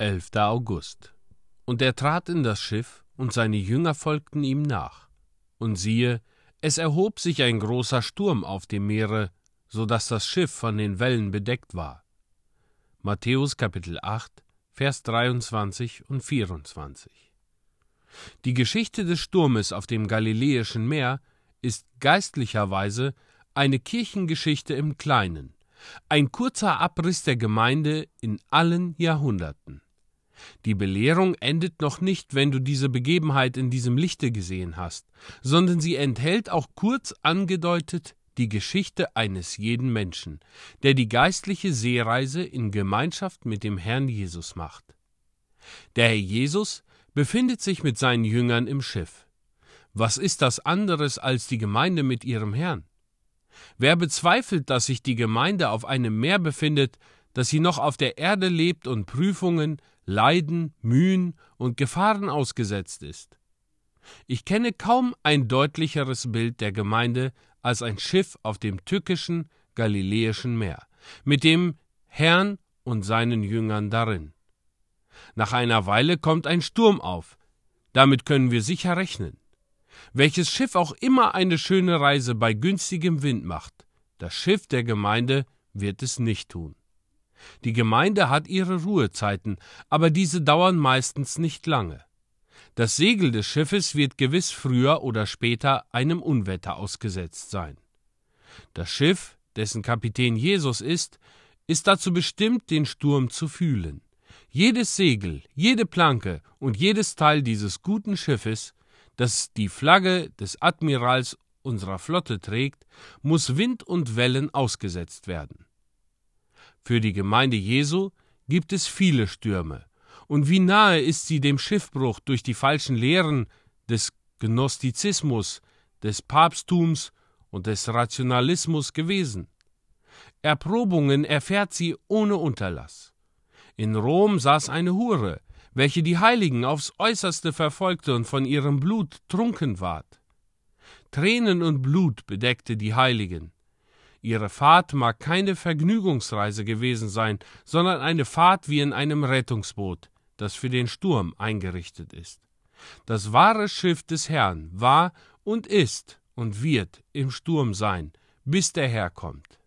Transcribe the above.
11. August. Und er trat in das Schiff, und seine Jünger folgten ihm nach. Und siehe, es erhob sich ein großer Sturm auf dem Meere, so dass das Schiff von den Wellen bedeckt war. Matthäus Kapitel 8, Vers 23 und 24. Die Geschichte des Sturmes auf dem Galiläischen Meer ist geistlicherweise eine Kirchengeschichte im Kleinen, ein kurzer Abriss der Gemeinde in allen Jahrhunderten. Die Belehrung endet noch nicht, wenn du diese Begebenheit in diesem Lichte gesehen hast, sondern sie enthält auch kurz angedeutet die Geschichte eines jeden Menschen, der die geistliche Seereise in Gemeinschaft mit dem Herrn Jesus macht. Der Herr Jesus befindet sich mit seinen Jüngern im Schiff. Was ist das anderes als die Gemeinde mit ihrem Herrn? Wer bezweifelt, dass sich die Gemeinde auf einem Meer befindet, dass sie noch auf der Erde lebt und Prüfungen, Leiden, Mühen und Gefahren ausgesetzt ist? Ich kenne kaum ein deutlicheres Bild der Gemeinde als ein Schiff auf dem tückischen Galiläischen Meer, mit dem Herrn und seinen Jüngern darin. Nach einer Weile kommt ein Sturm auf. Damit können wir sicher rechnen. Welches Schiff auch immer eine schöne Reise bei günstigem Wind macht, das Schiff der Gemeinde wird es nicht tun. Die Gemeinde hat ihre Ruhezeiten, aber diese dauern meistens nicht lange. Das Segel des Schiffes wird gewiss früher oder später einem Unwetter ausgesetzt sein. Das Schiff, dessen Kapitän Jesus ist, ist dazu bestimmt, den Sturm zu fühlen. Jedes Segel, jede Planke und jedes Teil dieses guten Schiffes, das die Flagge des Admirals unserer Flotte trägt, muss Wind und Wellen ausgesetzt werden. Für die Gemeinde Jesu gibt es viele Stürme, und wie nahe ist sie dem Schiffbruch durch die falschen Lehren des Gnostizismus, des Papsttums und des Rationalismus gewesen. Erprobungen erfährt sie ohne Unterlass. In Rom saß eine Hure, welche die Heiligen aufs äußerste verfolgte und von ihrem Blut trunken ward. Tränen und Blut bedeckte die Heiligen. Ihre Fahrt mag keine Vergnügungsreise gewesen sein, sondern eine Fahrt wie in einem Rettungsboot, das für den Sturm eingerichtet ist. Das wahre Schiff des Herrn war und ist und wird im Sturm sein, bis der Herr kommt.